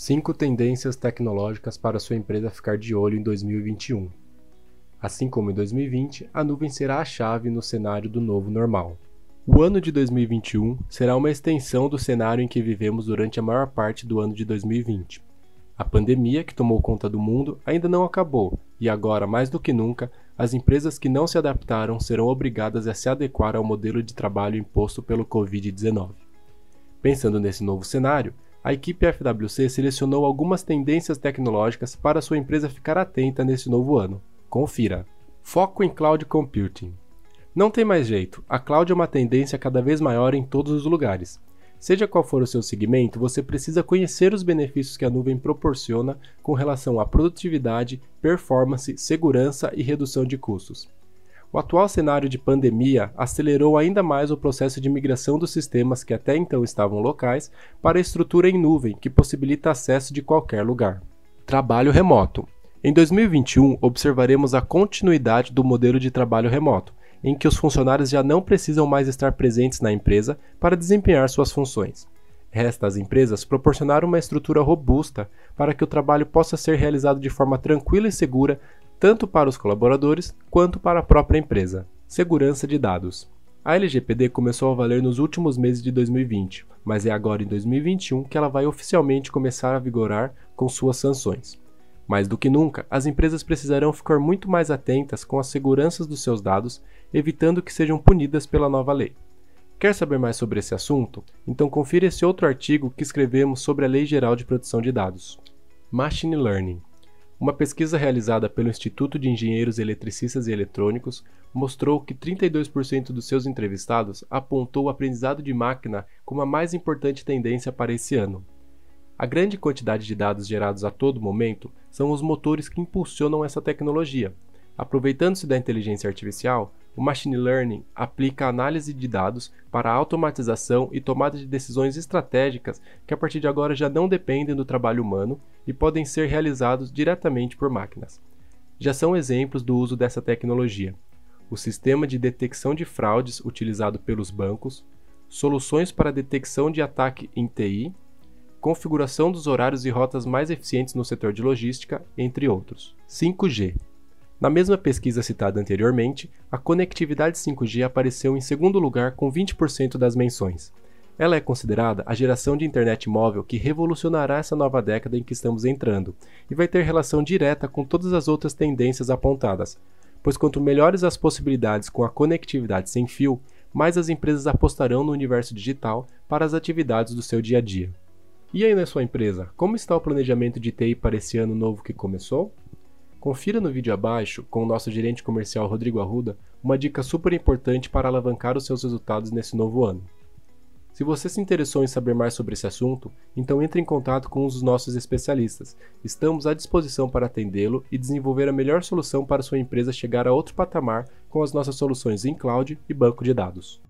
5 tendências tecnológicas para sua empresa ficar de olho em 2021. Assim como em 2020, a nuvem será a chave no cenário do novo normal. O ano de 2021 será uma extensão do cenário em que vivemos durante a maior parte do ano de 2020. A pandemia que tomou conta do mundo ainda não acabou, e agora, mais do que nunca, as empresas que não se adaptaram serão obrigadas a se adequar ao modelo de trabalho imposto pelo Covid-19. Pensando nesse novo cenário, a equipe FWC selecionou algumas tendências tecnológicas para sua empresa ficar atenta nesse novo ano. Confira. Foco em Cloud Computing. Não tem mais jeito, a cloud é uma tendência cada vez maior em todos os lugares. Seja qual for o seu segmento, você precisa conhecer os benefícios que a nuvem proporciona com relação à produtividade, performance, segurança e redução de custos. O atual cenário de pandemia acelerou ainda mais o processo de migração dos sistemas que até então estavam locais para a estrutura em nuvem, que possibilita acesso de qualquer lugar. Trabalho remoto. Em 2021, observaremos a continuidade do modelo de trabalho remoto, em que os funcionários já não precisam mais estar presentes na empresa para desempenhar suas funções. Resta às empresas proporcionar uma estrutura robusta para que o trabalho possa ser realizado de forma tranquila e segura tanto para os colaboradores quanto para a própria empresa. Segurança de dados. A LGPD começou a valer nos últimos meses de 2020, mas é agora em 2021 que ela vai oficialmente começar a vigorar com suas sanções. Mais do que nunca, as empresas precisarão ficar muito mais atentas com as seguranças dos seus dados, evitando que sejam punidas pela nova lei. Quer saber mais sobre esse assunto? Então confira esse outro artigo que escrevemos sobre a Lei Geral de Proteção de Dados. Machine Learning uma pesquisa realizada pelo Instituto de Engenheiros Eletricistas e Eletrônicos mostrou que 32% dos seus entrevistados apontou o aprendizado de máquina como a mais importante tendência para esse ano. A grande quantidade de dados gerados a todo momento são os motores que impulsionam essa tecnologia. Aproveitando-se da inteligência artificial, o machine learning aplica análise de dados para a automatização e tomada de decisões estratégicas que a partir de agora já não dependem do trabalho humano e podem ser realizados diretamente por máquinas. Já são exemplos do uso dessa tecnologia: o sistema de detecção de fraudes utilizado pelos bancos, soluções para detecção de ataque em TI, configuração dos horários e rotas mais eficientes no setor de logística, entre outros. 5G na mesma pesquisa citada anteriormente, a conectividade 5G apareceu em segundo lugar com 20% das menções. Ela é considerada a geração de internet móvel que revolucionará essa nova década em que estamos entrando e vai ter relação direta com todas as outras tendências apontadas, pois quanto melhores as possibilidades com a conectividade sem fio, mais as empresas apostarão no universo digital para as atividades do seu dia a dia. E aí na sua empresa, como está o planejamento de TI para esse ano novo que começou? Confira no vídeo abaixo, com o nosso gerente comercial Rodrigo Arruda, uma dica super importante para alavancar os seus resultados nesse novo ano. Se você se interessou em saber mais sobre esse assunto, então entre em contato com um dos nossos especialistas. Estamos à disposição para atendê-lo e desenvolver a melhor solução para sua empresa chegar a outro patamar com as nossas soluções em cloud e banco de dados.